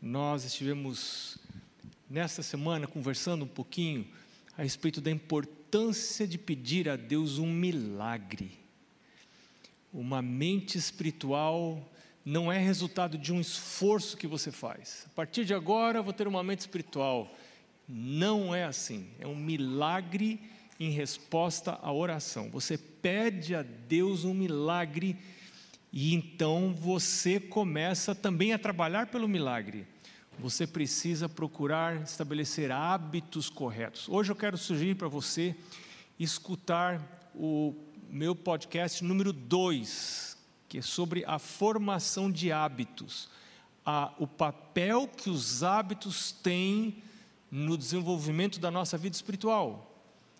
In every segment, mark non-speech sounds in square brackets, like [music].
Nós estivemos nesta semana conversando um pouquinho a respeito da importância de pedir a Deus um milagre. Uma mente espiritual não é resultado de um esforço que você faz. A partir de agora vou ter uma mente espiritual. Não é assim. É um milagre em resposta à oração. Você pede a Deus um milagre e então você começa também a trabalhar pelo milagre. Você precisa procurar estabelecer hábitos corretos. Hoje eu quero sugerir para você escutar o meu podcast número 2, que é sobre a formação de hábitos. A, o papel que os hábitos têm no desenvolvimento da nossa vida espiritual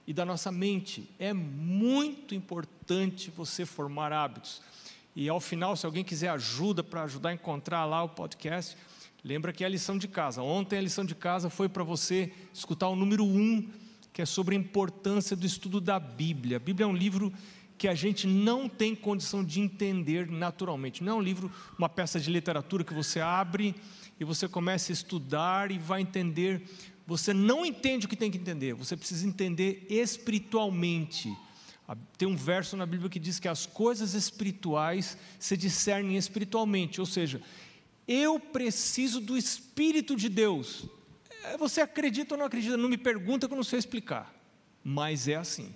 e da nossa mente. É muito importante você formar hábitos. E ao final, se alguém quiser ajuda para ajudar a encontrar lá o podcast, lembra que é a lição de casa. Ontem a lição de casa foi para você escutar o número um, que é sobre a importância do estudo da Bíblia. A Bíblia é um livro que a gente não tem condição de entender naturalmente. Não é um livro, uma peça de literatura que você abre e você começa a estudar e vai entender. Você não entende o que tem que entender, você precisa entender espiritualmente. Tem um verso na Bíblia que diz que as coisas espirituais se discernem espiritualmente, ou seja, eu preciso do Espírito de Deus. É, você acredita ou não acredita? Não me pergunta que eu não sei explicar, mas é assim.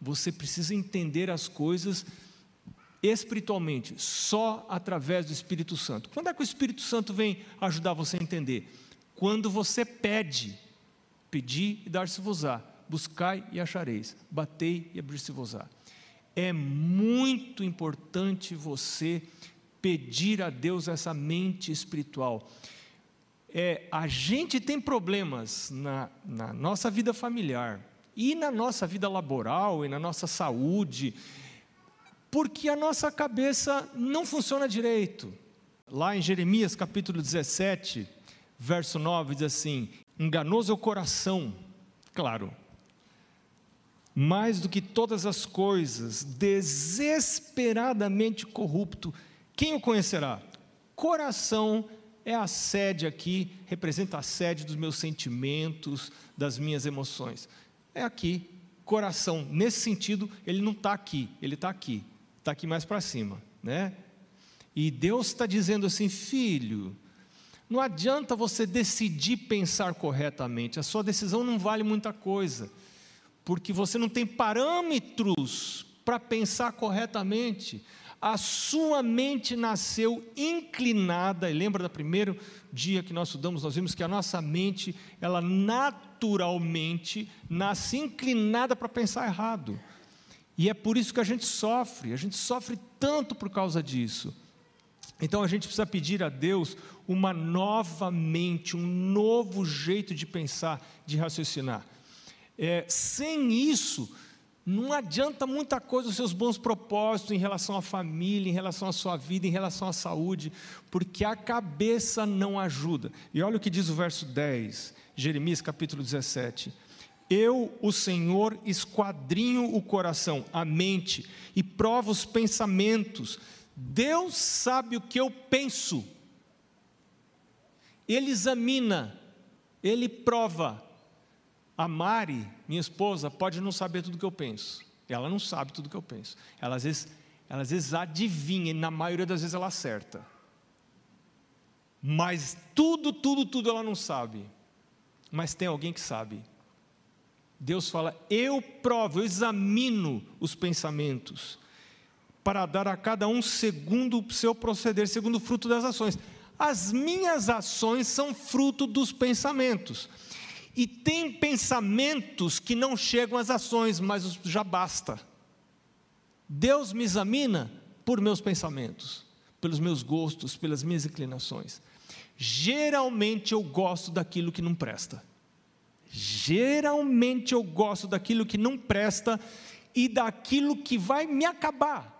Você precisa entender as coisas espiritualmente, só através do Espírito Santo. Quando é que o Espírito Santo vem ajudar você a entender? Quando você pede, pedir e dar-se-vos-á buscai e achareis, batei e abrir-se-vos-á. É muito importante você pedir a Deus essa mente espiritual. É, a gente tem problemas na, na nossa vida familiar e na nossa vida laboral e na nossa saúde, porque a nossa cabeça não funciona direito. Lá em Jeremias capítulo 17, verso 9, diz assim: Enganoso é o coração, claro, mais do que todas as coisas, desesperadamente corrupto, quem o conhecerá? Coração é a sede aqui, representa a sede dos meus sentimentos, das minhas emoções. É aqui, coração. Nesse sentido, ele não está aqui, ele está aqui, está aqui mais para cima, né? E Deus está dizendo assim, filho, não adianta você decidir pensar corretamente, a sua decisão não vale muita coisa porque você não tem parâmetros para pensar corretamente. A sua mente nasceu inclinada, e lembra do primeiro dia que nós estudamos, nós vimos que a nossa mente, ela naturalmente nasce inclinada para pensar errado. E é por isso que a gente sofre, a gente sofre tanto por causa disso. Então a gente precisa pedir a Deus uma nova mente, um novo jeito de pensar, de raciocinar. É, sem isso, não adianta muita coisa os seus bons propósitos em relação à família, em relação à sua vida, em relação à saúde, porque a cabeça não ajuda. E olha o que diz o verso 10, Jeremias capítulo 17. Eu, o Senhor, esquadrinho o coração, a mente, e provo os pensamentos. Deus sabe o que eu penso. Ele examina, ele prova. A Mari, minha esposa, pode não saber tudo que eu penso. Ela não sabe tudo que eu penso. Ela às vezes, ela, às vezes adivinha, e na maioria das vezes ela acerta. Mas tudo, tudo, tudo ela não sabe. Mas tem alguém que sabe. Deus fala: Eu provo, eu examino os pensamentos, para dar a cada um segundo o seu proceder, segundo o fruto das ações. As minhas ações são fruto dos pensamentos. E tem pensamentos que não chegam às ações, mas já basta. Deus me examina por meus pensamentos, pelos meus gostos, pelas minhas inclinações. Geralmente eu gosto daquilo que não presta. Geralmente eu gosto daquilo que não presta e daquilo que vai me acabar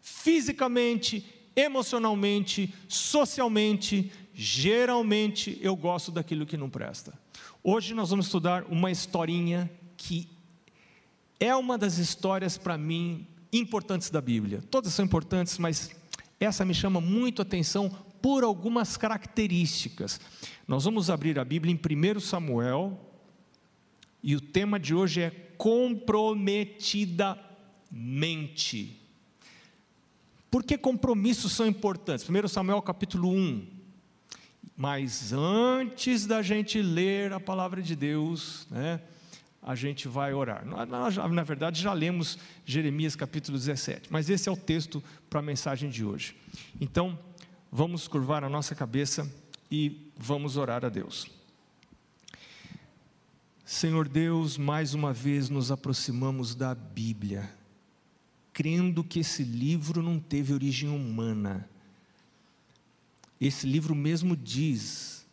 fisicamente, emocionalmente, socialmente. Geralmente eu gosto daquilo que não presta. Hoje nós vamos estudar uma historinha que é uma das histórias para mim importantes da Bíblia. Todas são importantes, mas essa me chama muito a atenção por algumas características. Nós vamos abrir a Bíblia em 1 Samuel, e o tema de hoje é comprometidamente. Por que compromissos são importantes? 1 Samuel capítulo 1. Mas antes da gente ler a palavra de Deus, né, a gente vai orar. Nós, na verdade, já lemos Jeremias capítulo 17, mas esse é o texto para a mensagem de hoje. Então, vamos curvar a nossa cabeça e vamos orar a Deus. Senhor Deus, mais uma vez nos aproximamos da Bíblia, crendo que esse livro não teve origem humana. Esse livro mesmo diz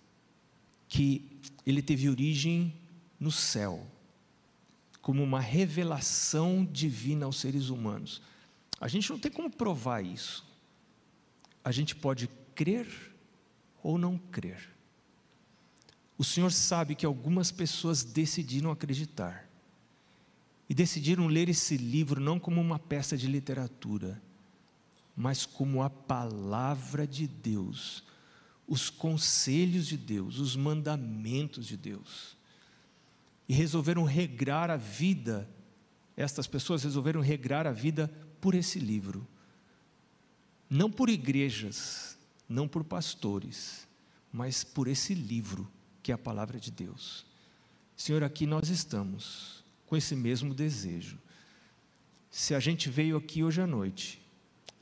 que ele teve origem no céu, como uma revelação divina aos seres humanos. A gente não tem como provar isso. A gente pode crer ou não crer. O Senhor sabe que algumas pessoas decidiram acreditar e decidiram ler esse livro não como uma peça de literatura, mas como a palavra de Deus, os conselhos de Deus, os mandamentos de Deus. E resolveram regrar a vida, estas pessoas resolveram regrar a vida por esse livro. Não por igrejas, não por pastores, mas por esse livro que é a palavra de Deus. Senhor, aqui nós estamos com esse mesmo desejo. Se a gente veio aqui hoje à noite,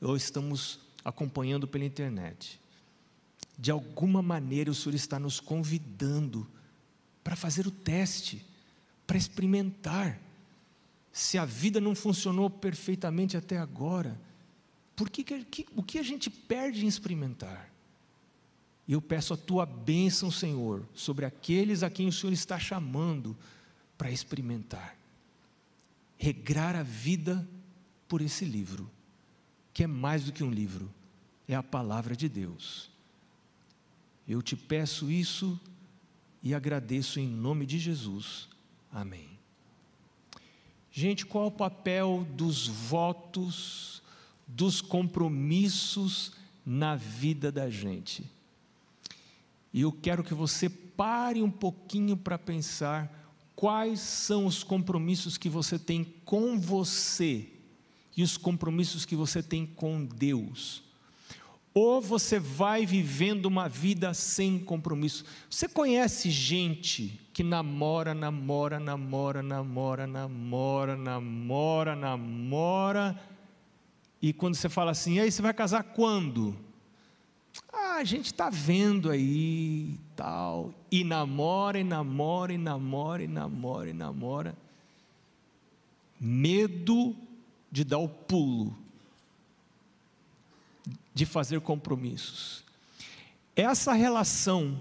ou estamos acompanhando pela internet, de alguma maneira o Senhor está nos convidando para fazer o teste, para experimentar. Se a vida não funcionou perfeitamente até agora, por que, que, o que a gente perde em experimentar? E eu peço a tua bênção, Senhor, sobre aqueles a quem o Senhor está chamando para experimentar. Regrar a vida por esse livro, que é mais do que um livro, é a palavra de Deus. Eu te peço isso e agradeço em nome de Jesus. Amém. Gente, qual é o papel dos votos, dos compromissos na vida da gente? E eu quero que você pare um pouquinho para pensar quais são os compromissos que você tem com você e os compromissos que você tem com Deus. Ou você vai vivendo uma vida sem compromisso. Você conhece gente que namora, namora, namora, namora, namora, namora, namora, e quando você fala assim, aí você vai casar quando? Ah, a gente está vendo aí tal. E namora, e namora, e namora, e namora, e namora. Medo de dar o pulo, de fazer compromissos. Essa relação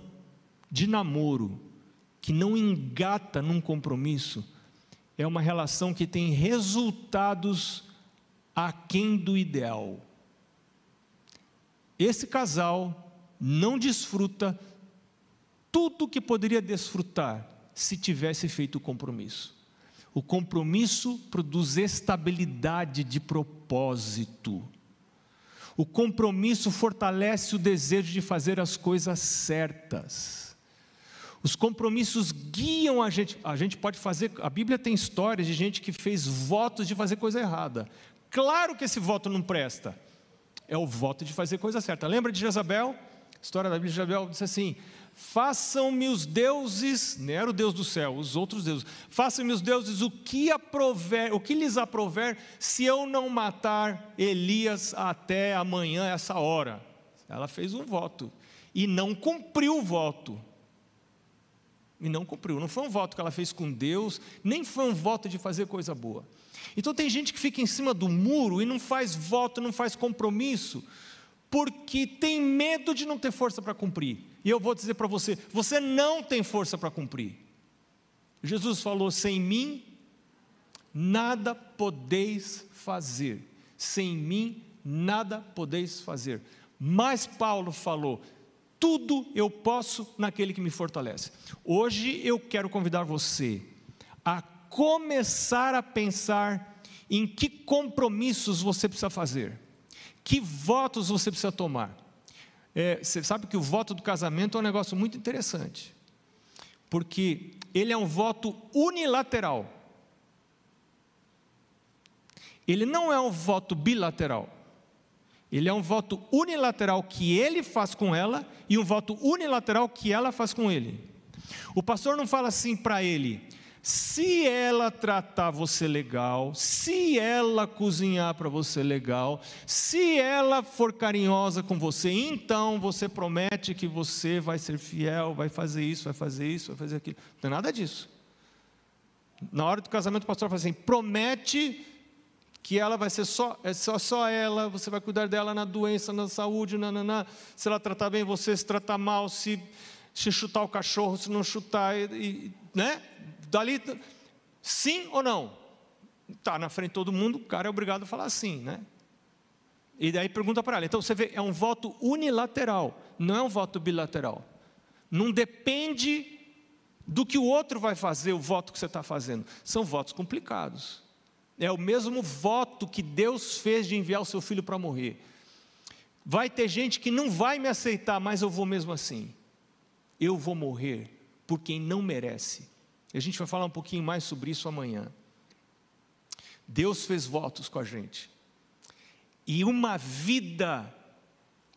de namoro que não engata num compromisso é uma relação que tem resultados aquém do ideal esse casal não desfruta tudo que poderia desfrutar se tivesse feito o compromisso. O compromisso produz estabilidade de propósito. O compromisso fortalece o desejo de fazer as coisas certas. Os compromissos guiam a gente. A gente pode fazer. A Bíblia tem histórias de gente que fez votos de fazer coisa errada. Claro que esse voto não presta é o voto de fazer coisa certa. Lembra de Jezabel? A história da Bíblia de Jezabel disse assim: Façam-me os deuses, não era o Deus do céu, os outros deuses, façam-me os deuses o que, aprover, o que lhes aprover, se eu não matar Elias até amanhã, essa hora. Ela fez um voto e não cumpriu o voto. E não cumpriu. Não foi um voto que ela fez com Deus, nem foi um voto de fazer coisa boa. Então tem gente que fica em cima do muro e não faz voto, não faz compromisso, porque tem medo de não ter força para cumprir. E eu vou dizer para você: você não tem força para cumprir. Jesus falou: sem mim, nada podeis fazer. Sem mim, nada podeis fazer. Mas Paulo falou: tudo eu posso naquele que me fortalece. Hoje eu quero convidar você a começar a pensar em que compromissos você precisa fazer, que votos você precisa tomar. É, você sabe que o voto do casamento é um negócio muito interessante, porque ele é um voto unilateral. Ele não é um voto bilateral. Ele é um voto unilateral que ele faz com ela e um voto unilateral que ela faz com ele. O pastor não fala assim para ele: se ela tratar você legal, se ela cozinhar para você legal, se ela for carinhosa com você, então você promete que você vai ser fiel, vai fazer isso, vai fazer isso, vai fazer aquilo. Não tem nada disso. Na hora do casamento, o pastor fala assim: promete que ela vai ser só, é só, só ela, você vai cuidar dela na doença, na saúde, na, na, na, se ela tratar bem você, se tratar mal, se, se chutar o cachorro, se não chutar, e, né? Dali, sim ou não? Está na frente de todo mundo, o cara é obrigado a falar sim, né? E daí pergunta para ela. Então você vê, é um voto unilateral, não é um voto bilateral. Não depende do que o outro vai fazer, o voto que você está fazendo. São votos complicados. É o mesmo voto que Deus fez de enviar o seu filho para morrer. Vai ter gente que não vai me aceitar, mas eu vou mesmo assim. Eu vou morrer por quem não merece. A gente vai falar um pouquinho mais sobre isso amanhã. Deus fez votos com a gente. E uma vida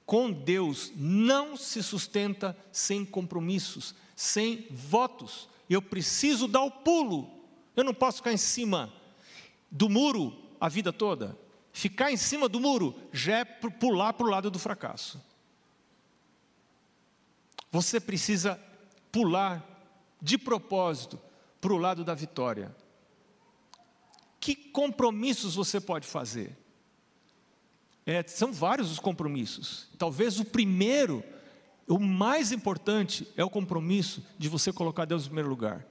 com Deus não se sustenta sem compromissos, sem votos. Eu preciso dar o pulo. Eu não posso ficar em cima do muro a vida toda. Ficar em cima do muro já é pular para o lado do fracasso. Você precisa pular de propósito para o lado da vitória. Que compromissos você pode fazer? É, são vários os compromissos. Talvez o primeiro, o mais importante, é o compromisso de você colocar Deus em primeiro lugar.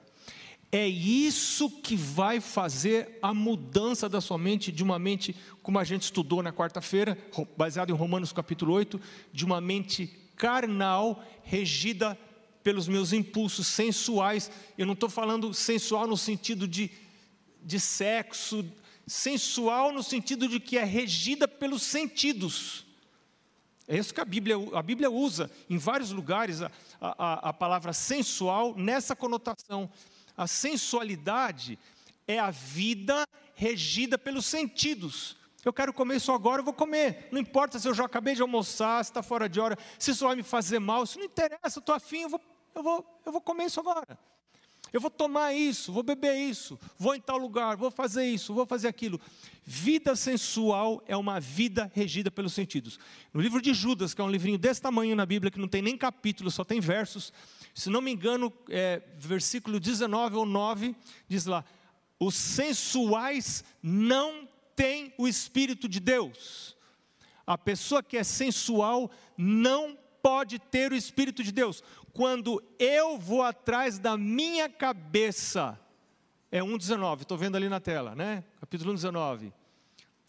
É isso que vai fazer a mudança da sua mente, de uma mente, como a gente estudou na quarta-feira, baseado em Romanos capítulo 8, de uma mente carnal, regida pelos meus impulsos sensuais. Eu não estou falando sensual no sentido de, de sexo, sensual no sentido de que é regida pelos sentidos. É isso que a Bíblia, a Bíblia usa em vários lugares a, a, a palavra sensual nessa conotação. A sensualidade é a vida regida pelos sentidos. Eu quero comer isso agora, eu vou comer. Não importa se eu já acabei de almoçar, se está fora de hora, se isso vai me fazer mal, isso não interessa, eu estou afim, eu vou eu vou, eu vou comer isso agora. Eu vou tomar isso, vou beber isso, vou em tal lugar, vou fazer isso, vou fazer aquilo. Vida sensual é uma vida regida pelos sentidos. No livro de Judas, que é um livrinho desse tamanho na Bíblia, que não tem nem capítulo, só tem versos, se não me engano, é, versículo 19 ou 9, diz lá: os sensuais não têm o Espírito de Deus. A pessoa que é sensual não pode ter o Espírito de Deus quando eu vou atrás da minha cabeça. É 1,19, estou vendo ali na tela, né? Capítulo 19.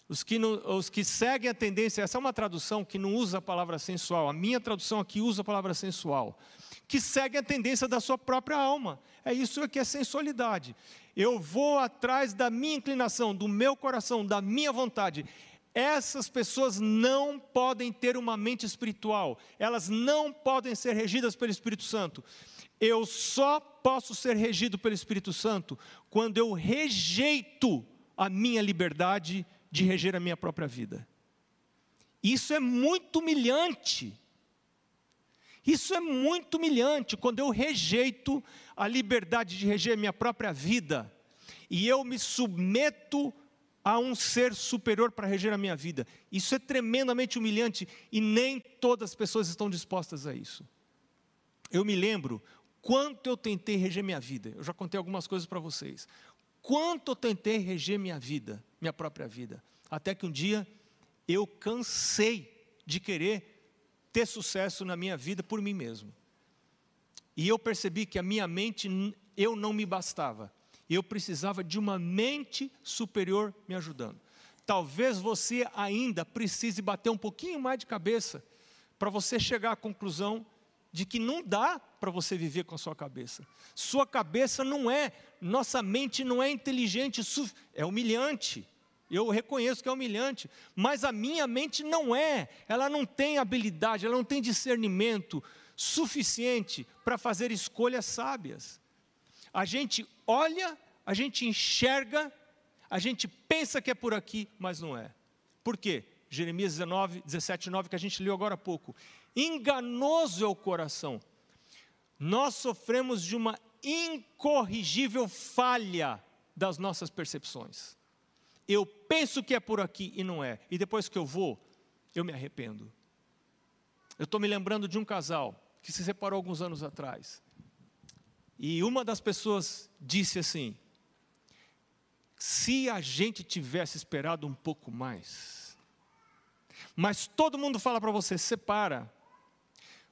Os que, não, os que seguem a tendência, essa é uma tradução que não usa a palavra sensual, a minha tradução aqui usa a palavra sensual, que segue a tendência da sua própria alma. É isso que é sensualidade. Eu vou atrás da minha inclinação, do meu coração, da minha vontade. Essas pessoas não podem ter uma mente espiritual, elas não podem ser regidas pelo Espírito Santo. Eu só posso ser regido pelo Espírito Santo quando eu rejeito a minha liberdade de reger a minha própria vida. Isso é muito humilhante. Isso é muito humilhante quando eu rejeito a liberdade de reger a minha própria vida e eu me submeto a um ser superior para reger a minha vida. Isso é tremendamente humilhante e nem todas as pessoas estão dispostas a isso. Eu me lembro quanto eu tentei reger minha vida. Eu já contei algumas coisas para vocês. Quanto eu tentei reger minha vida, minha própria vida, até que um dia eu cansei de querer ter sucesso na minha vida por mim mesmo. E eu percebi que a minha mente eu não me bastava eu precisava de uma mente superior me ajudando. Talvez você ainda precise bater um pouquinho mais de cabeça para você chegar à conclusão de que não dá para você viver com a sua cabeça. Sua cabeça não é, nossa mente não é inteligente, é humilhante. Eu reconheço que é humilhante, mas a minha mente não é. Ela não tem habilidade, ela não tem discernimento suficiente para fazer escolhas sábias. A gente olha, a gente enxerga, a gente pensa que é por aqui, mas não é. Por quê? Jeremias 19, 17, 9, que a gente leu agora há pouco. Enganoso é o coração. Nós sofremos de uma incorrigível falha das nossas percepções. Eu penso que é por aqui e não é. E depois que eu vou, eu me arrependo. Eu estou me lembrando de um casal que se separou alguns anos atrás. E uma das pessoas disse assim: se a gente tivesse esperado um pouco mais, mas todo mundo fala para você: separa,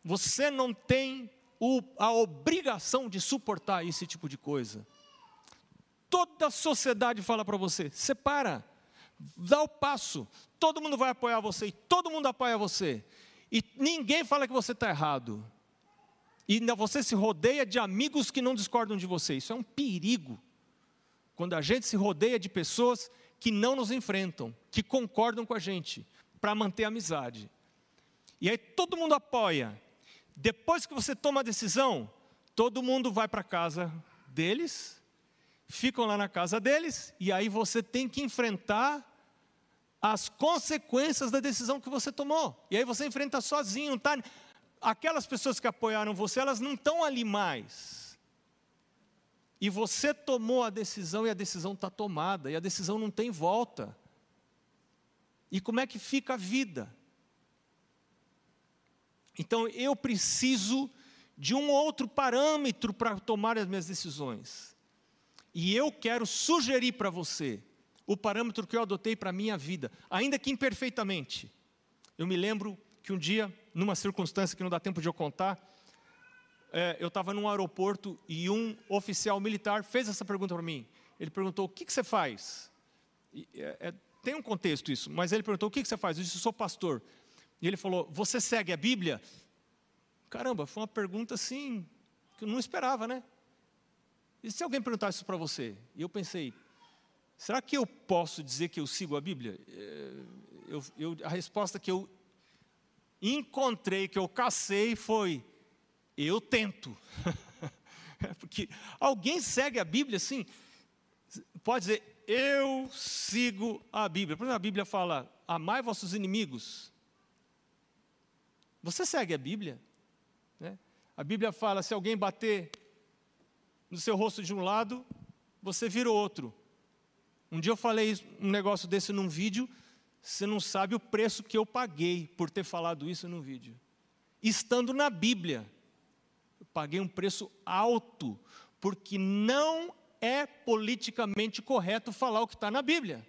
você não tem o, a obrigação de suportar esse tipo de coisa. Toda a sociedade fala para você: separa, dá o passo, todo mundo vai apoiar você e todo mundo apoia você. E ninguém fala que você está errado. E você se rodeia de amigos que não discordam de você. Isso é um perigo. Quando a gente se rodeia de pessoas que não nos enfrentam, que concordam com a gente, para manter a amizade. E aí todo mundo apoia. Depois que você toma a decisão, todo mundo vai para casa deles, ficam lá na casa deles, e aí você tem que enfrentar as consequências da decisão que você tomou. E aí você enfrenta sozinho, tá? Aquelas pessoas que apoiaram você, elas não estão ali mais. E você tomou a decisão e a decisão está tomada, e a decisão não tem volta. E como é que fica a vida? Então eu preciso de um outro parâmetro para tomar as minhas decisões. E eu quero sugerir para você o parâmetro que eu adotei para a minha vida, ainda que imperfeitamente. Eu me lembro que um dia, numa circunstância que não dá tempo de eu contar, é, eu estava num aeroporto e um oficial militar fez essa pergunta para mim. Ele perguntou: O que, que você faz? E, é, é, tem um contexto isso, mas ele perguntou: O que, que você faz? Eu disse: sou pastor. E ele falou: Você segue a Bíblia? Caramba, foi uma pergunta assim que eu não esperava, né? E se alguém perguntasse isso para você? E eu pensei: será que eu posso dizer que eu sigo a Bíblia? É, eu, eu, a resposta que eu encontrei, que eu cacei, foi: eu tento. [laughs] Porque alguém segue a Bíblia assim, pode dizer, eu sigo a Bíblia. Por exemplo, a Bíblia fala: amai vossos inimigos. Você segue a Bíblia? Né? A Bíblia fala: se alguém bater no seu rosto de um lado, você vira outro. Um dia eu falei um negócio desse num vídeo, você não sabe o preço que eu paguei por ter falado isso num vídeo. Estando na Bíblia, eu paguei um preço alto, porque não é politicamente correto falar o que está na Bíblia.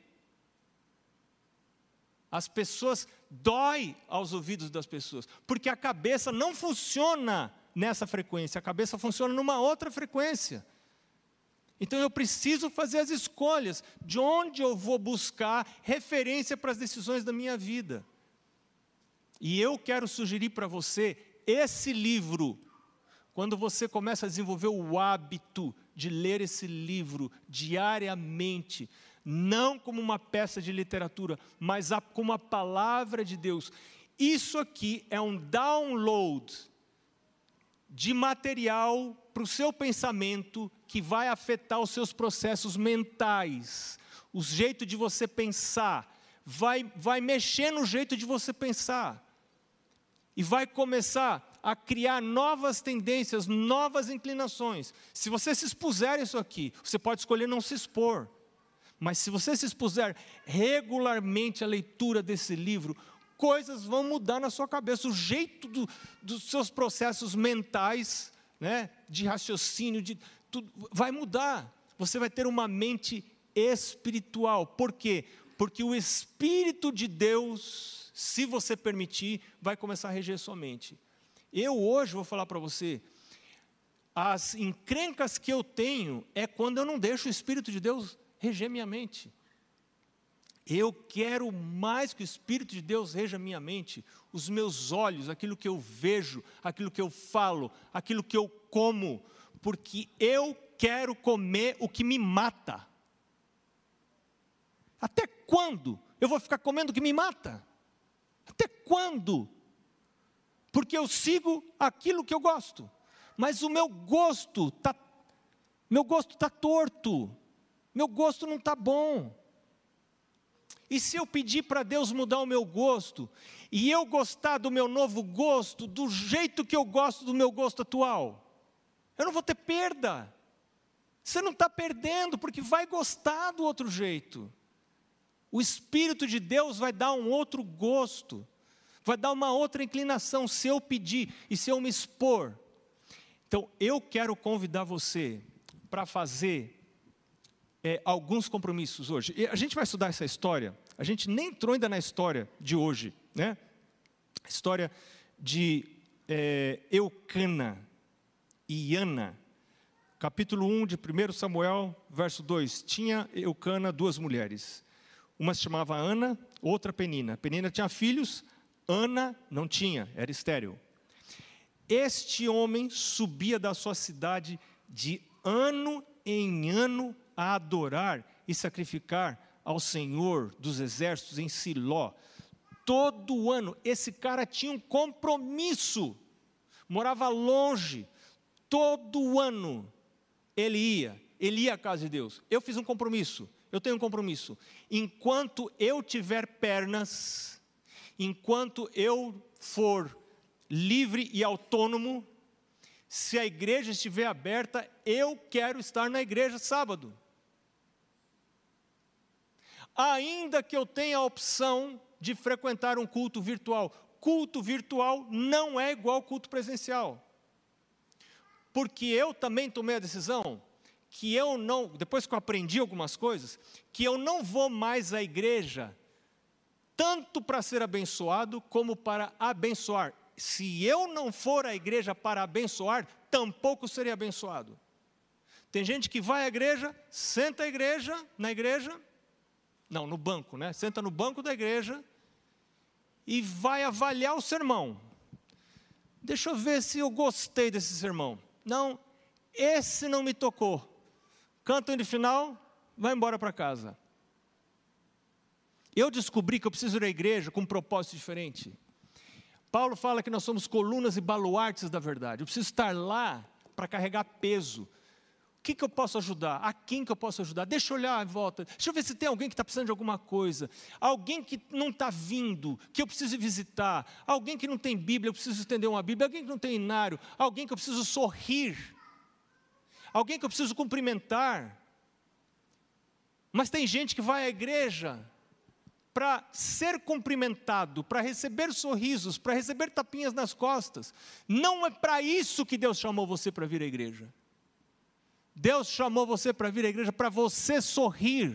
As pessoas dói aos ouvidos das pessoas, porque a cabeça não funciona nessa frequência, a cabeça funciona numa outra frequência. Então eu preciso fazer as escolhas de onde eu vou buscar referência para as decisões da minha vida. E eu quero sugerir para você esse livro. Quando você começa a desenvolver o hábito de ler esse livro diariamente, não como uma peça de literatura, mas como a palavra de Deus. Isso aqui é um download de material para o seu pensamento que vai afetar os seus processos mentais, o jeito de você pensar, vai, vai mexer no jeito de você pensar, e vai começar a criar novas tendências, novas inclinações. Se você se expuser isso aqui, você pode escolher não se expor. Mas se você se expuser regularmente à leitura desse livro, coisas vão mudar na sua cabeça. O jeito do, dos seus processos mentais, né, de raciocínio, de, tudo, vai mudar. Você vai ter uma mente espiritual. Por quê? Porque o Espírito de Deus, se você permitir, vai começar a reger sua mente. Eu hoje vou falar para você, as encrencas que eu tenho é quando eu não deixo o Espírito de Deus reger minha mente. Eu quero mais que o Espírito de Deus reja minha mente, os meus olhos, aquilo que eu vejo, aquilo que eu falo, aquilo que eu como, porque eu quero comer o que me mata. Até quando eu vou ficar comendo o que me mata? Até quando? Porque eu sigo aquilo que eu gosto, mas o meu gosto tá, meu gosto está torto, meu gosto não está bom. E se eu pedir para Deus mudar o meu gosto, e eu gostar do meu novo gosto, do jeito que eu gosto do meu gosto atual, eu não vou ter perda. Você não está perdendo, porque vai gostar do outro jeito. O Espírito de Deus vai dar um outro gosto, vai dar uma outra inclinação se eu pedir e se eu me expor. Então, eu quero convidar você para fazer é, alguns compromissos hoje. E a gente vai estudar essa história, a gente nem entrou ainda na história de hoje, né? História de é, Eucana e Ana, capítulo 1 de 1 Samuel, verso 2. Tinha Eucana duas mulheres. Uma se chamava Ana, outra Penina. Penina tinha filhos, Ana não tinha, era estéril. Este homem subia da sua cidade de ano em ano a adorar e sacrificar ao Senhor dos exércitos em Siló. Todo ano, esse cara tinha um compromisso, morava longe, todo ano ele ia, ele ia à casa de Deus. Eu fiz um compromisso, eu tenho um compromisso. Enquanto eu tiver pernas, enquanto eu for livre e autônomo, se a igreja estiver aberta, eu quero estar na igreja sábado ainda que eu tenha a opção de frequentar um culto virtual. Culto virtual não é igual culto presencial. Porque eu também tomei a decisão que eu não, depois que eu aprendi algumas coisas, que eu não vou mais à igreja tanto para ser abençoado como para abençoar. Se eu não for à igreja para abençoar, tampouco serei abençoado. Tem gente que vai à igreja, senta à igreja, na igreja, não, no banco, né? Senta no banco da igreja e vai avaliar o sermão. Deixa eu ver se eu gostei desse sermão. Não, esse não me tocou. Canta de final, vai embora para casa. Eu descobri que eu preciso ir à igreja com um propósito diferente. Paulo fala que nós somos colunas e baluartes da verdade. Eu preciso estar lá para carregar peso, que, que eu posso ajudar? A quem que eu posso ajudar? Deixa eu olhar em volta. Deixa eu ver se tem alguém que está precisando de alguma coisa. Alguém que não está vindo, que eu preciso visitar. Alguém que não tem Bíblia, eu preciso estender uma Bíblia. Alguém que não tem inário. Alguém que eu preciso sorrir. Alguém que eu preciso cumprimentar. Mas tem gente que vai à igreja para ser cumprimentado, para receber sorrisos, para receber tapinhas nas costas. Não é para isso que Deus chamou você para vir à igreja. Deus chamou você para vir à igreja para você sorrir,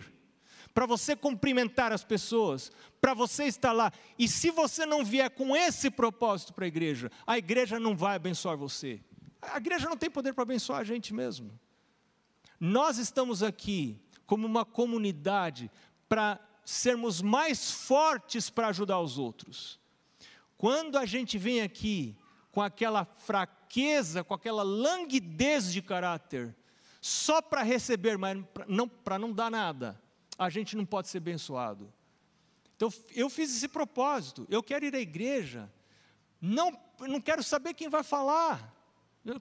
para você cumprimentar as pessoas, para você estar lá. E se você não vier com esse propósito para a igreja, a igreja não vai abençoar você. A igreja não tem poder para abençoar a gente mesmo. Nós estamos aqui como uma comunidade para sermos mais fortes para ajudar os outros. Quando a gente vem aqui com aquela fraqueza, com aquela languidez de caráter, só para receber, mas não, para não dar nada, a gente não pode ser abençoado. Então, eu fiz esse propósito, eu quero ir à igreja, não, não quero saber quem vai falar,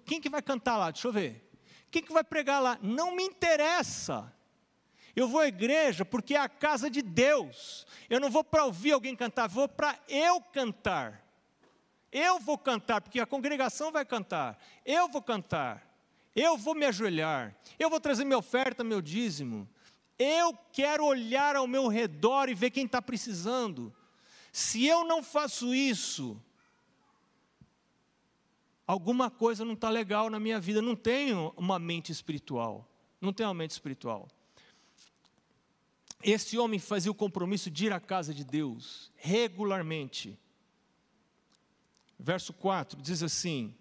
quem que vai cantar lá, deixa eu ver, quem que vai pregar lá, não me interessa, eu vou à igreja porque é a casa de Deus, eu não vou para ouvir alguém cantar, vou para eu cantar, eu vou cantar, porque a congregação vai cantar, eu vou cantar, eu vou me ajoelhar, eu vou trazer minha oferta, meu dízimo. Eu quero olhar ao meu redor e ver quem está precisando. Se eu não faço isso, alguma coisa não está legal na minha vida. Não tenho uma mente espiritual. Não tenho uma mente espiritual. Esse homem fazia o compromisso de ir à casa de Deus regularmente. Verso 4 diz assim: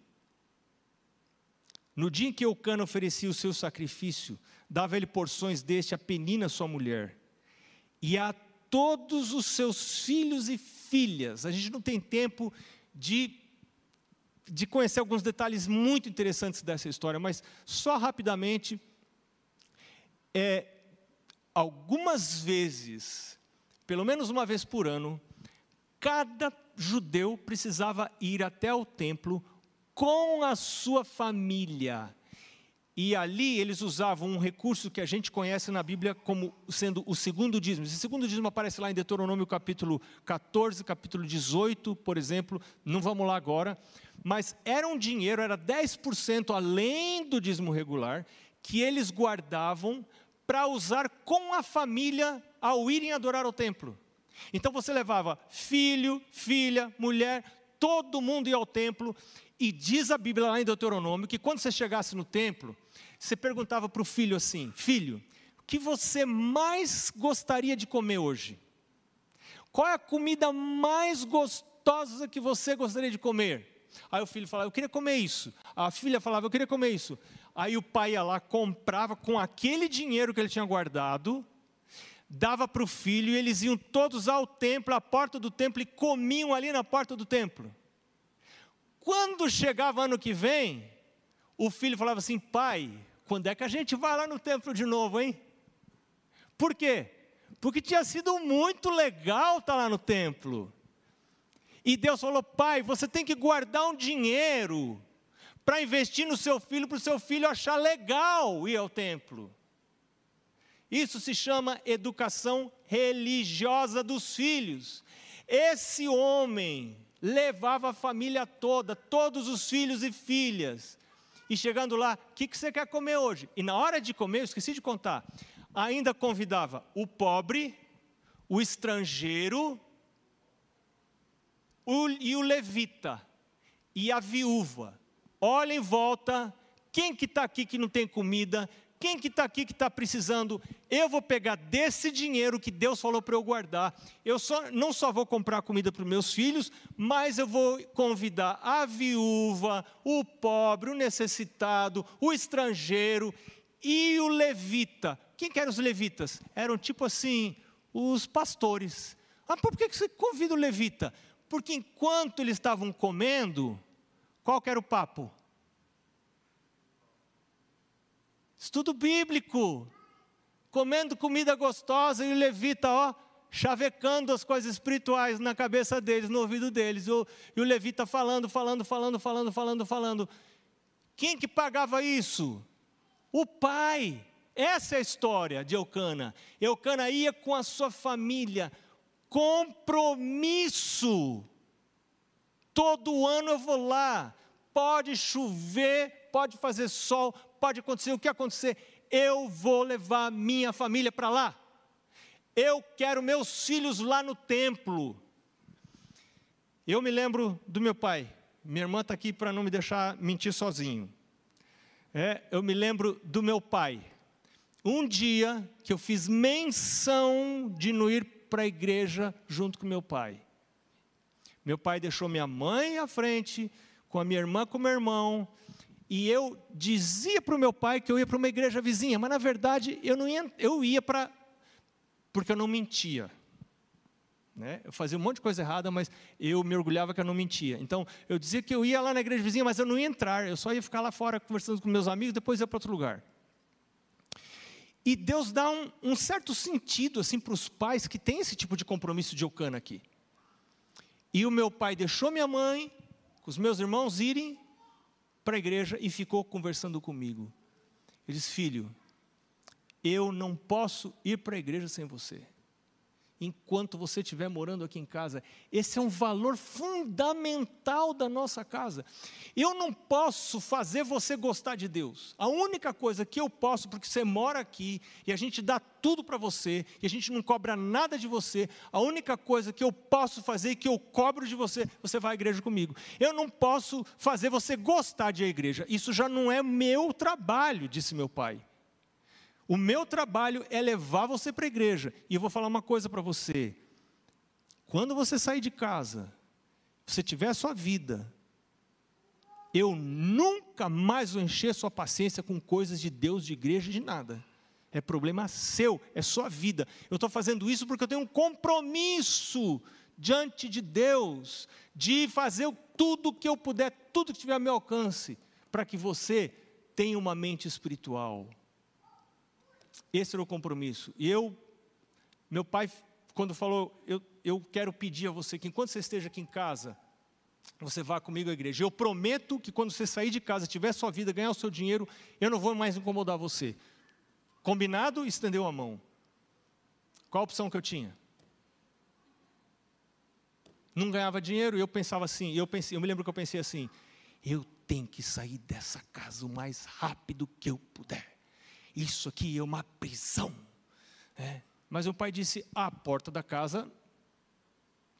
no dia em que Eucana oferecia o seu sacrifício, dava ele porções deste a Penina, sua mulher, e a todos os seus filhos e filhas. A gente não tem tempo de, de conhecer alguns detalhes muito interessantes dessa história, mas só rapidamente. É, algumas vezes, pelo menos uma vez por ano, cada judeu precisava ir até o templo com a sua família. E ali eles usavam um recurso que a gente conhece na Bíblia como sendo o segundo dízimo. Esse segundo dízimo aparece lá em Deuteronômio capítulo 14, capítulo 18, por exemplo. Não vamos lá agora. Mas era um dinheiro, era 10% além do dízimo regular, que eles guardavam para usar com a família ao irem adorar ao templo. Então você levava filho, filha, mulher, todo mundo ia ao templo, e diz a Bíblia lá em Deuteronômio que quando você chegasse no templo, você perguntava para o filho assim: Filho, o que você mais gostaria de comer hoje? Qual é a comida mais gostosa que você gostaria de comer? Aí o filho falava, eu queria comer isso. A filha falava, eu queria comer isso. Aí o pai ia lá, comprava com aquele dinheiro que ele tinha guardado, dava para o filho e eles iam todos ao templo, à porta do templo e comiam ali na porta do templo. Quando chegava ano que vem, o filho falava assim: pai, quando é que a gente vai lá no templo de novo, hein? Por quê? Porque tinha sido muito legal estar lá no templo. E Deus falou: pai, você tem que guardar um dinheiro para investir no seu filho, para o seu filho achar legal ir ao templo. Isso se chama educação religiosa dos filhos. Esse homem levava a família toda, todos os filhos e filhas. E chegando lá, o que, que você quer comer hoje? E na hora de comer, eu esqueci de contar, ainda convidava o pobre, o estrangeiro o, e o levita, e a viúva. Olha em volta, quem que está aqui que não tem comida? Quem que está aqui que está precisando? Eu vou pegar desse dinheiro que Deus falou para eu guardar. Eu só, não só vou comprar comida para os meus filhos, mas eu vou convidar a viúva, o pobre, o necessitado, o estrangeiro e o levita. Quem que eram os levitas? Eram tipo assim, os pastores. Ah, por que você convida o levita? Porque enquanto eles estavam comendo, qual que era o papo? Estudo bíblico. Comendo comida gostosa e o levita, ó, chavecando as coisas espirituais na cabeça deles, no ouvido deles. E o, e o levita falando, falando, falando, falando, falando, falando. Quem que pagava isso? O pai. Essa é a história de Eucana. Eucana ia com a sua família. Compromisso. Todo ano eu vou lá. Pode chover, pode fazer sol, pode acontecer o que acontecer. Eu vou levar minha família para lá. Eu quero meus filhos lá no templo. Eu me lembro do meu pai. Minha irmã está aqui para não me deixar mentir sozinho. É, eu me lembro do meu pai. Um dia que eu fiz menção de não ir para a igreja junto com meu pai. Meu pai deixou minha mãe à frente, com a minha irmã com meu irmão, e eu dizia para o meu pai que eu ia para uma igreja vizinha, mas na verdade eu não ia, eu ia para porque eu não mentia. Né? Eu fazia um monte de coisa errada, mas eu me orgulhava que eu não mentia. Então, eu dizia que eu ia lá na igreja vizinha, mas eu não ia entrar, eu só ia ficar lá fora conversando com meus amigos, depois ia para outro lugar. E Deus dá um, um certo sentido assim para os pais que têm esse tipo de compromisso de Eucana aqui. E o meu pai deixou minha mãe, com os meus irmãos irem para a igreja e ficou conversando comigo. Ele disse: Filho, eu não posso ir para a igreja sem você enquanto você estiver morando aqui em casa. Esse é um valor fundamental da nossa casa. Eu não posso fazer você gostar de Deus. A única coisa que eu posso, porque você mora aqui e a gente dá tudo para você e a gente não cobra nada de você, a única coisa que eu posso fazer e que eu cobro de você, você vai à igreja comigo. Eu não posso fazer você gostar de a igreja. Isso já não é meu trabalho, disse meu pai. O meu trabalho é levar você para a igreja. E eu vou falar uma coisa para você. Quando você sair de casa, você tiver a sua vida, eu nunca mais vou encher sua paciência com coisas de Deus, de igreja, de nada. É problema seu, é sua vida. Eu estou fazendo isso porque eu tenho um compromisso diante de Deus de fazer tudo o que eu puder, tudo que tiver ao meu alcance, para que você tenha uma mente espiritual. Esse era o compromisso. E eu, meu pai, quando falou, eu, eu quero pedir a você que enquanto você esteja aqui em casa, você vá comigo à igreja. Eu prometo que quando você sair de casa, tiver sua vida, ganhar o seu dinheiro, eu não vou mais incomodar você. Combinado? Estendeu a mão. Qual a opção que eu tinha? Não ganhava dinheiro e eu pensava assim, eu, pensei, eu me lembro que eu pensei assim, eu tenho que sair dessa casa o mais rápido que eu puder. Isso aqui é uma prisão. É. Mas o pai disse: a porta da casa,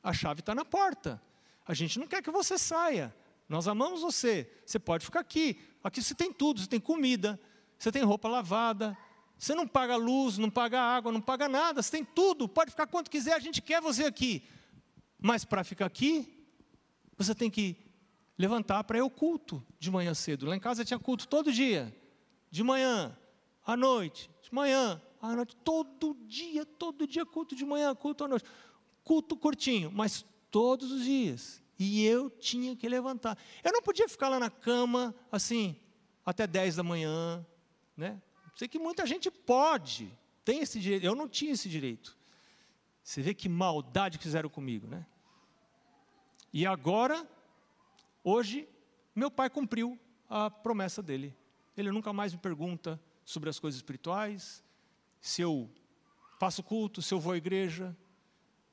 a chave está na porta. A gente não quer que você saia. Nós amamos você. Você pode ficar aqui. Aqui você tem tudo: você tem comida, você tem roupa lavada, você não paga luz, não paga água, não paga nada, você tem tudo. Pode ficar quanto quiser, a gente quer você aqui. Mas para ficar aqui, você tem que levantar para ir ao culto de manhã cedo. Lá em casa tinha culto todo dia, de manhã, à noite, de manhã, à noite, todo dia, todo dia culto de manhã, culto à noite. Culto curtinho, mas todos os dias. E eu tinha que levantar. Eu não podia ficar lá na cama, assim, até 10 da manhã, né? Sei que muita gente pode, tem esse direito. Eu não tinha esse direito. Você vê que maldade que fizeram comigo, né? E agora, hoje, meu pai cumpriu a promessa dele. Ele nunca mais me pergunta sobre as coisas espirituais, se eu faço culto, se eu vou à igreja,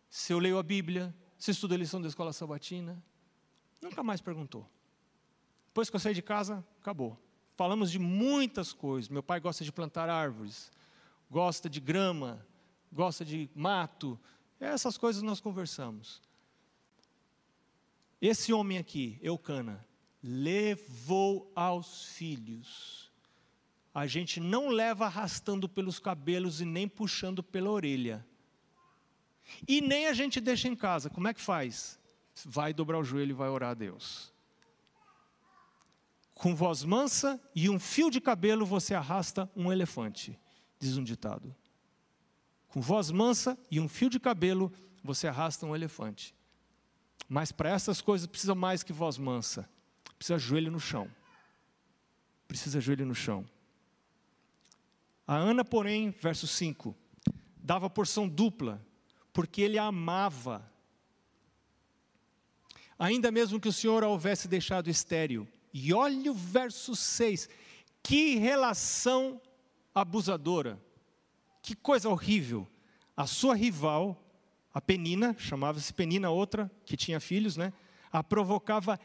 se eu leio a Bíblia, se estudo a lição da escola sabatina. Nunca mais perguntou. Depois que eu saí de casa, acabou. Falamos de muitas coisas. Meu pai gosta de plantar árvores, gosta de grama, gosta de mato. Essas coisas nós conversamos. Esse homem aqui, Eucana, levou aos filhos a gente não leva arrastando pelos cabelos e nem puxando pela orelha. E nem a gente deixa em casa. Como é que faz? Vai dobrar o joelho e vai orar a Deus. Com voz mansa e um fio de cabelo você arrasta um elefante, diz um ditado. Com voz mansa e um fio de cabelo você arrasta um elefante. Mas para essas coisas precisa mais que voz mansa. Precisa joelho no chão. Precisa joelho no chão. A Ana, porém, verso 5, dava porção dupla, porque ele a amava. Ainda mesmo que o Senhor a houvesse deixado estéril. E olha o verso 6, que relação abusadora, que coisa horrível. A sua rival, a Penina, chamava-se Penina outra, que tinha filhos, né? A provocava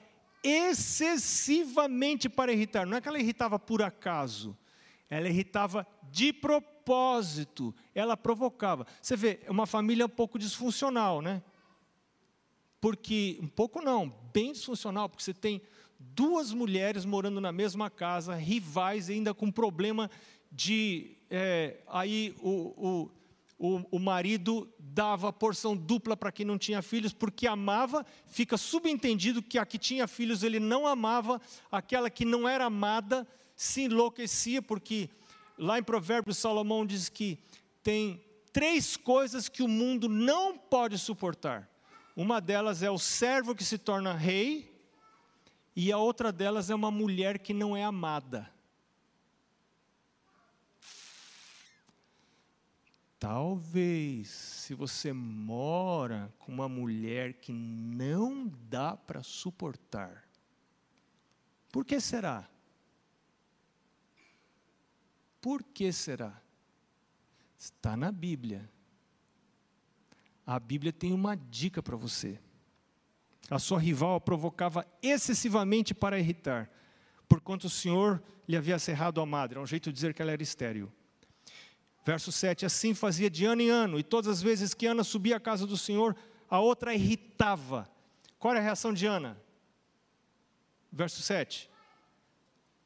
excessivamente para irritar. Não é que ela irritava por acaso, ela irritava de propósito, ela provocava. Você vê, é uma família um pouco disfuncional, né? Porque, um pouco não, bem disfuncional, porque você tem duas mulheres morando na mesma casa, rivais, ainda com problema de. É, aí o, o, o, o marido dava porção dupla para quem não tinha filhos, porque amava, fica subentendido que a que tinha filhos ele não amava, aquela que não era amada se enlouquecia, porque lá em Provérbios Salomão diz que tem três coisas que o mundo não pode suportar. Uma delas é o servo que se torna rei, e a outra delas é uma mulher que não é amada. Talvez, se você mora com uma mulher que não dá para suportar, por que será? Por que será? Está na Bíblia. A Bíblia tem uma dica para você. A sua rival a provocava excessivamente para irritar, porquanto o Senhor lhe havia cerrado a madre. É um jeito de dizer que ela era estéril. Verso 7: Assim fazia de ano em ano, e todas as vezes que Ana subia à casa do Senhor, a outra irritava. Qual era a reação de Ana? Verso 7: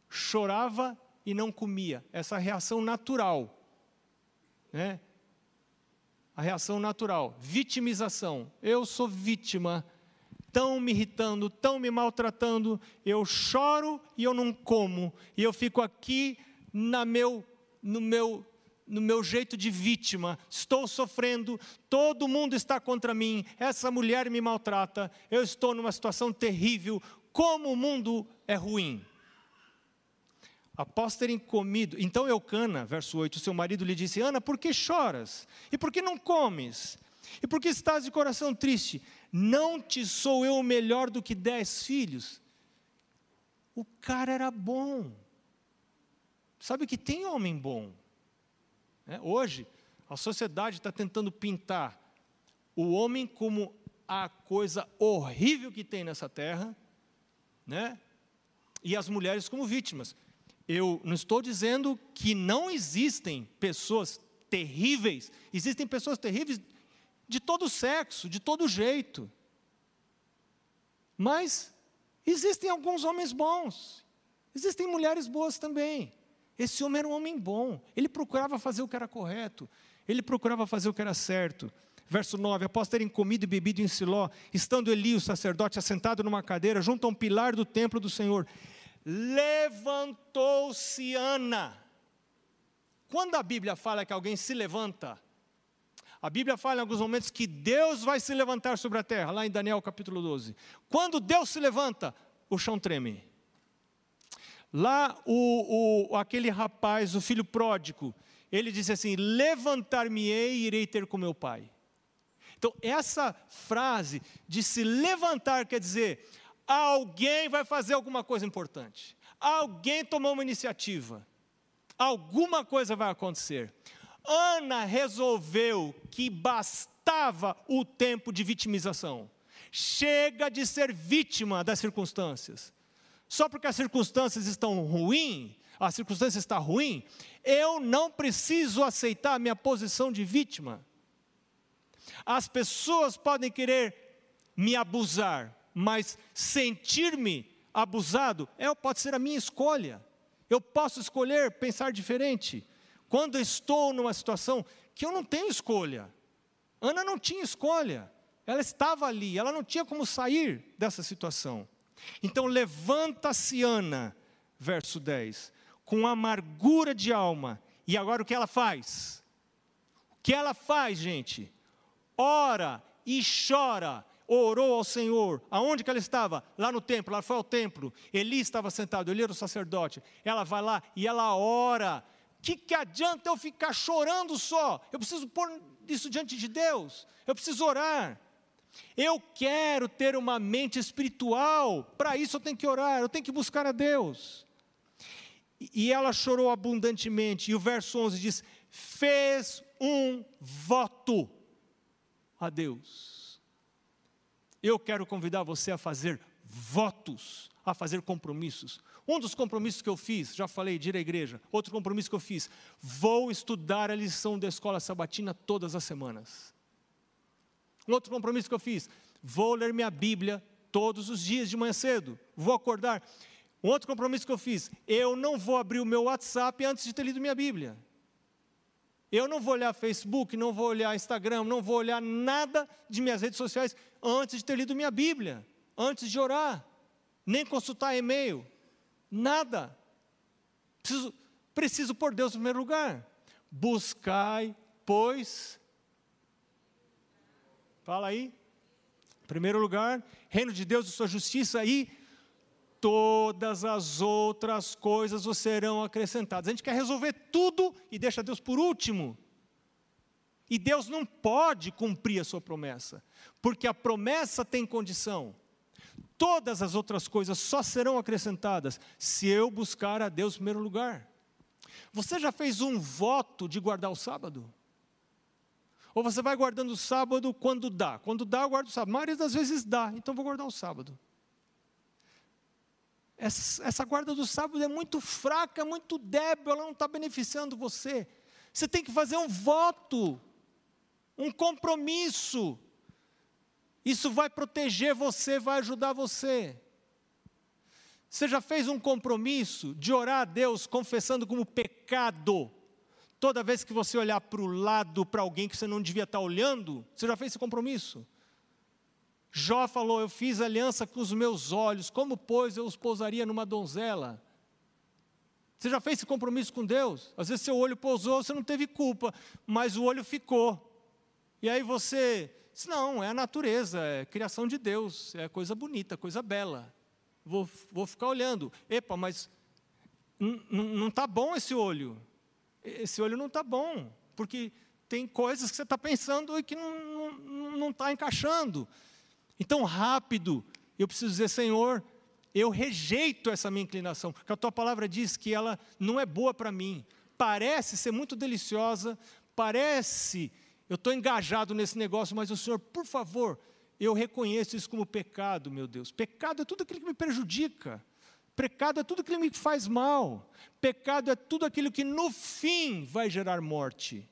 Chorava e não comia. Essa reação natural. Né? A reação natural. Vitimização. Eu sou vítima. Estão me irritando, estão me maltratando. Eu choro e eu não como. E eu fico aqui na meu, no meu no meu jeito de vítima, estou sofrendo, todo mundo está contra mim, essa mulher me maltrata, eu estou numa situação terrível, como o mundo é ruim. Após terem comido. Então Eucana, verso 8, seu marido lhe disse: Ana, por que choras? E por que não comes? E por que estás de coração triste? Não te sou eu melhor do que dez filhos? O cara era bom. Sabe que tem homem bom. É, hoje, a sociedade está tentando pintar o homem como a coisa horrível que tem nessa terra, né? e as mulheres como vítimas. Eu não estou dizendo que não existem pessoas terríveis, existem pessoas terríveis de todo sexo, de todo jeito. Mas existem alguns homens bons, existem mulheres boas também. Esse homem era um homem bom, ele procurava fazer o que era correto, ele procurava fazer o que era certo. Verso 9: Após terem comido e bebido em Siló, estando Eli, o sacerdote, assentado numa cadeira junto a um pilar do templo do Senhor, levantou-se Ana. Quando a Bíblia fala que alguém se levanta, a Bíblia fala em alguns momentos que Deus vai se levantar sobre a terra, lá em Daniel capítulo 12. Quando Deus se levanta, o chão treme. Lá, o, o, aquele rapaz, o filho pródigo, ele disse assim: Levantar-me-ei e irei ter com meu pai. Então, essa frase de se levantar quer dizer, Alguém vai fazer alguma coisa importante. Alguém tomou uma iniciativa. Alguma coisa vai acontecer. Ana resolveu que bastava o tempo de vitimização. Chega de ser vítima das circunstâncias. Só porque as circunstâncias estão ruins, a circunstância está ruim, eu não preciso aceitar a minha posição de vítima. As pessoas podem querer me abusar, mas sentir-me abusado é, pode ser a minha escolha. Eu posso escolher pensar diferente. Quando estou numa situação que eu não tenho escolha. Ana não tinha escolha. Ela estava ali, ela não tinha como sair dessa situação. Então levanta-se Ana, verso 10, com amargura de alma. E agora o que ela faz? O que ela faz, gente? Ora e chora orou ao Senhor. Aonde que ela estava? Lá no templo, ela foi ao templo. Eli estava sentado, Eli era o sacerdote. Ela vai lá e ela ora. Que, que adianta eu ficar chorando só? Eu preciso pôr isso diante de Deus. Eu preciso orar. Eu quero ter uma mente espiritual. Para isso eu tenho que orar, eu tenho que buscar a Deus. E ela chorou abundantemente. E o verso 11 diz: fez um voto a Deus eu quero convidar você a fazer votos, a fazer compromissos. Um dos compromissos que eu fiz, já falei, de ir à igreja. Outro compromisso que eu fiz, vou estudar a lição da escola sabatina todas as semanas. Um outro compromisso que eu fiz, vou ler minha Bíblia todos os dias de manhã cedo. Vou acordar. Um outro compromisso que eu fiz, eu não vou abrir o meu WhatsApp antes de ter lido minha Bíblia. Eu não vou olhar Facebook, não vou olhar Instagram, não vou olhar nada de minhas redes sociais antes de ter lido minha Bíblia, antes de orar, nem consultar e-mail, nada. Preciso, preciso por Deus em primeiro lugar. Buscai, pois. Fala aí. Em primeiro lugar, reino de Deus e sua justiça e todas as outras coisas serão acrescentadas. A gente quer resolver tudo e deixa Deus por último. E Deus não pode cumprir a sua promessa, porque a promessa tem condição. Todas as outras coisas só serão acrescentadas se eu buscar a Deus em primeiro lugar. Você já fez um voto de guardar o sábado? Ou você vai guardando o sábado quando dá? Quando dá, eu guardo o sábado. A maioria das vezes dá, então vou guardar o sábado. Essa, essa guarda do sábado é muito fraca, muito débil, ela não está beneficiando você. Você tem que fazer um voto, um compromisso. Isso vai proteger você, vai ajudar você. Você já fez um compromisso de orar a Deus confessando como pecado? Toda vez que você olhar para o lado, para alguém que você não devia estar olhando, você já fez esse compromisso? Jó falou: Eu fiz aliança com os meus olhos, como, pois, eu os pousaria numa donzela? Você já fez esse compromisso com Deus? Às vezes seu olho pousou, você não teve culpa, mas o olho ficou. E aí você diz: Não, é a natureza, é criação de Deus, é coisa bonita, coisa bela. Vou, vou ficar olhando. Epa, mas não está bom esse olho. Esse olho não está bom, porque tem coisas que você está pensando e que não está encaixando. Então, rápido, eu preciso dizer, Senhor, eu rejeito essa minha inclinação, porque a tua palavra diz que ela não é boa para mim. Parece ser muito deliciosa, parece, eu estou engajado nesse negócio, mas o Senhor, por favor, eu reconheço isso como pecado, meu Deus. Pecado é tudo aquilo que me prejudica. Pecado é tudo aquilo que me faz mal. Pecado é tudo aquilo que no fim vai gerar morte.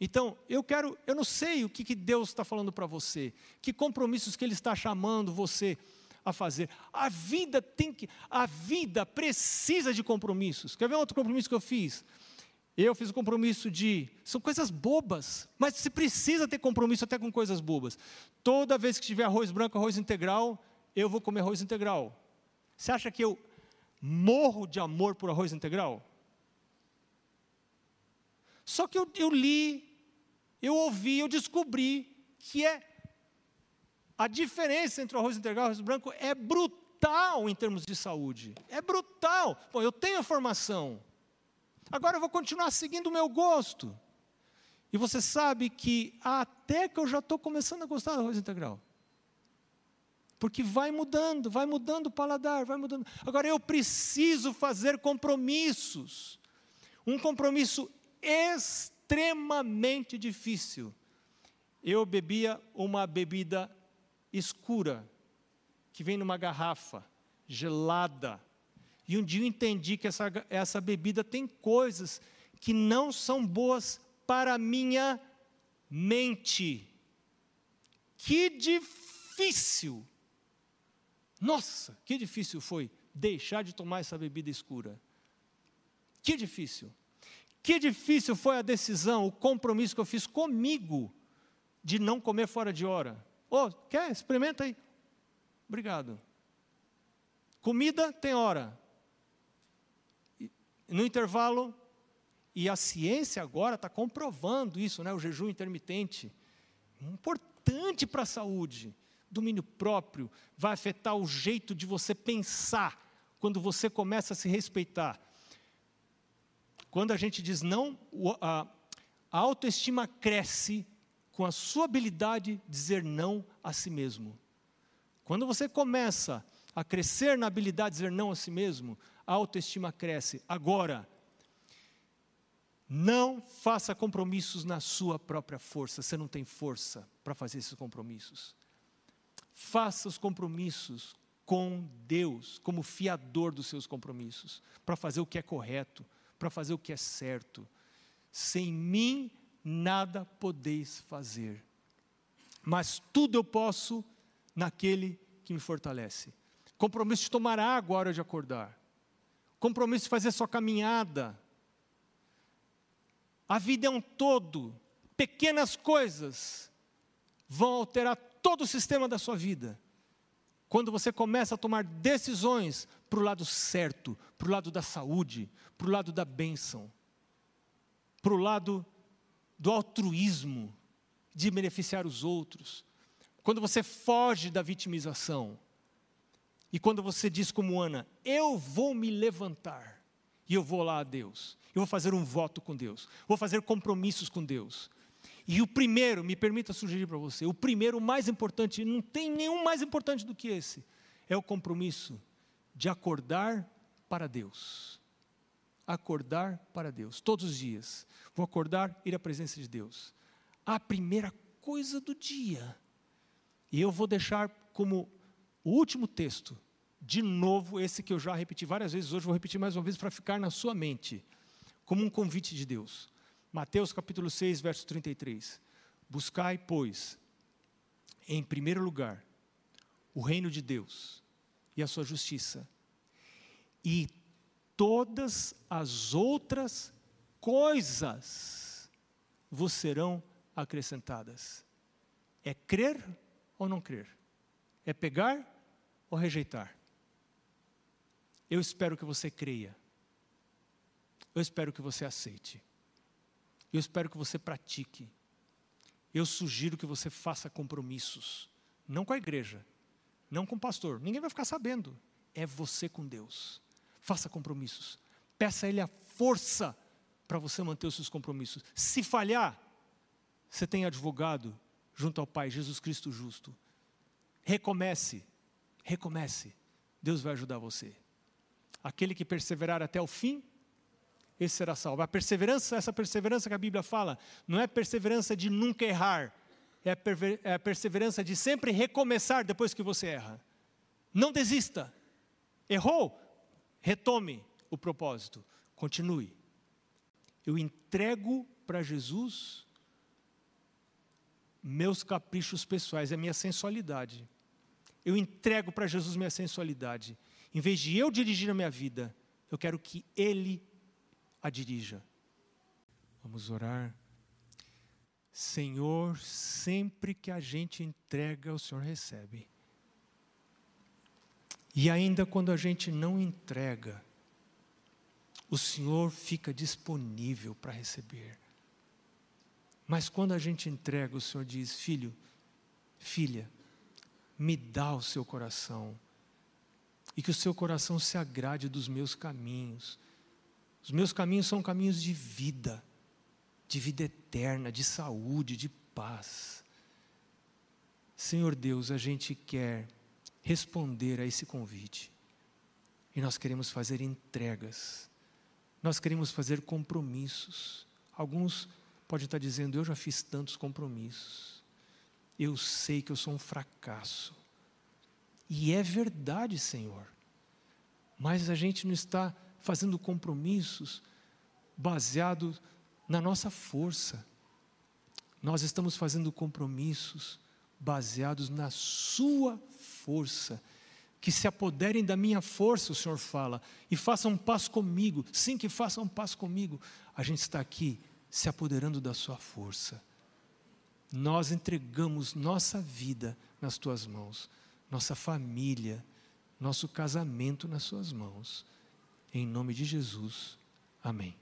Então, eu quero, eu não sei o que, que Deus está falando para você, que compromissos que Ele está chamando você a fazer. A vida tem que, a vida precisa de compromissos. Quer ver outro compromisso que eu fiz? Eu fiz o compromisso de. São coisas bobas, mas se precisa ter compromisso até com coisas bobas. Toda vez que tiver arroz branco, arroz integral, eu vou comer arroz integral. Você acha que eu morro de amor por arroz integral? Só que eu, eu li, eu ouvi, eu descobri que é a diferença entre o arroz integral e o arroz branco é brutal em termos de saúde. É brutal. Bom, eu tenho a formação. Agora eu vou continuar seguindo o meu gosto. E você sabe que até que eu já estou começando a gostar do arroz integral. Porque vai mudando, vai mudando o paladar, vai mudando. Agora eu preciso fazer compromissos. Um compromisso extremamente difícil. Eu bebia uma bebida escura, que vem numa garrafa, gelada. E um dia eu entendi que essa, essa bebida tem coisas que não são boas para a minha mente. Que difícil! Nossa, que difícil foi deixar de tomar essa bebida escura. Que difícil. Que difícil foi a decisão, o compromisso que eu fiz comigo de não comer fora de hora. Oh, quer? Experimenta aí. Obrigado. Comida tem hora. No intervalo, e a ciência agora está comprovando isso, né? o jejum intermitente. Importante para a saúde. Domínio próprio vai afetar o jeito de você pensar quando você começa a se respeitar. Quando a gente diz não, a, autoestima cresce com a sua habilidade de dizer não a si mesmo. Quando você começa a crescer na habilidade de dizer não a si mesmo, a autoestima cresce. Agora, não faça compromissos na sua própria força, você não tem força para fazer esses compromissos. Faça os compromissos com Deus, como fiador dos seus compromissos, para fazer o que é correto, para fazer o que é certo. Sem mim nada podeis fazer, mas tudo eu posso naquele que me fortalece. Compromisso de tomar água à hora de acordar, compromisso de fazer sua caminhada. A vida é um todo, pequenas coisas vão alterar todo o sistema da sua vida. Quando você começa a tomar decisões para o lado certo, para o lado da saúde, para o lado da bênção, para o lado do altruísmo, de beneficiar os outros. Quando você foge da vitimização. E quando você diz como Ana, eu vou me levantar e eu vou lá a Deus. Eu vou fazer um voto com Deus. Vou fazer compromissos com Deus. E o primeiro, me permita sugerir para você, o primeiro, o mais importante, não tem nenhum mais importante do que esse, é o compromisso de acordar para Deus. Acordar para Deus, todos os dias. Vou acordar, ir à presença de Deus. A primeira coisa do dia. E eu vou deixar como o último texto, de novo, esse que eu já repeti várias vezes, hoje vou repetir mais uma vez para ficar na sua mente, como um convite de Deus. Mateus capítulo 6, verso 33. Buscai, pois, em primeiro lugar, o reino de Deus e a sua justiça, e todas as outras coisas vos serão acrescentadas. É crer ou não crer? É pegar ou rejeitar? Eu espero que você creia. Eu espero que você aceite. Eu espero que você pratique. Eu sugiro que você faça compromissos, não com a igreja, não com o pastor, ninguém vai ficar sabendo. é você com Deus. Faça compromissos. Peça a Ele a força para você manter os seus compromissos. Se falhar, você tem advogado junto ao Pai, Jesus Cristo justo. Recomece, recomece. Deus vai ajudar você. Aquele que perseverar até o fim, esse será salvo. A perseverança, essa perseverança que a Bíblia fala, não é perseverança de nunca errar, é a, é a perseverança de sempre recomeçar depois que você erra. Não desista. Errou? Retome o propósito. Continue. Eu entrego para Jesus meus caprichos pessoais, a minha sensualidade. Eu entrego para Jesus minha sensualidade. Em vez de eu dirigir a minha vida, eu quero que Ele a dirija. Vamos orar. Senhor, sempre que a gente entrega, o Senhor recebe. E ainda quando a gente não entrega, o Senhor fica disponível para receber. Mas quando a gente entrega, o Senhor diz: Filho, filha, me dá o seu coração, e que o seu coração se agrade dos meus caminhos. Os meus caminhos são caminhos de vida, de vida eterna, de saúde, de paz. Senhor Deus, a gente quer responder a esse convite. E nós queremos fazer entregas. Nós queremos fazer compromissos. Alguns podem estar dizendo: Eu já fiz tantos compromissos. Eu sei que eu sou um fracasso. E é verdade, Senhor. Mas a gente não está fazendo compromissos baseados na nossa força. Nós estamos fazendo compromissos baseados na Sua força. Que se apoderem da minha força, o Senhor fala, e façam passo comigo. Sim, que façam passo comigo. A gente está aqui se apoderando da Sua força. Nós entregamos nossa vida nas Tuas mãos, nossa família, nosso casamento nas Suas mãos. Em nome de Jesus. Amém.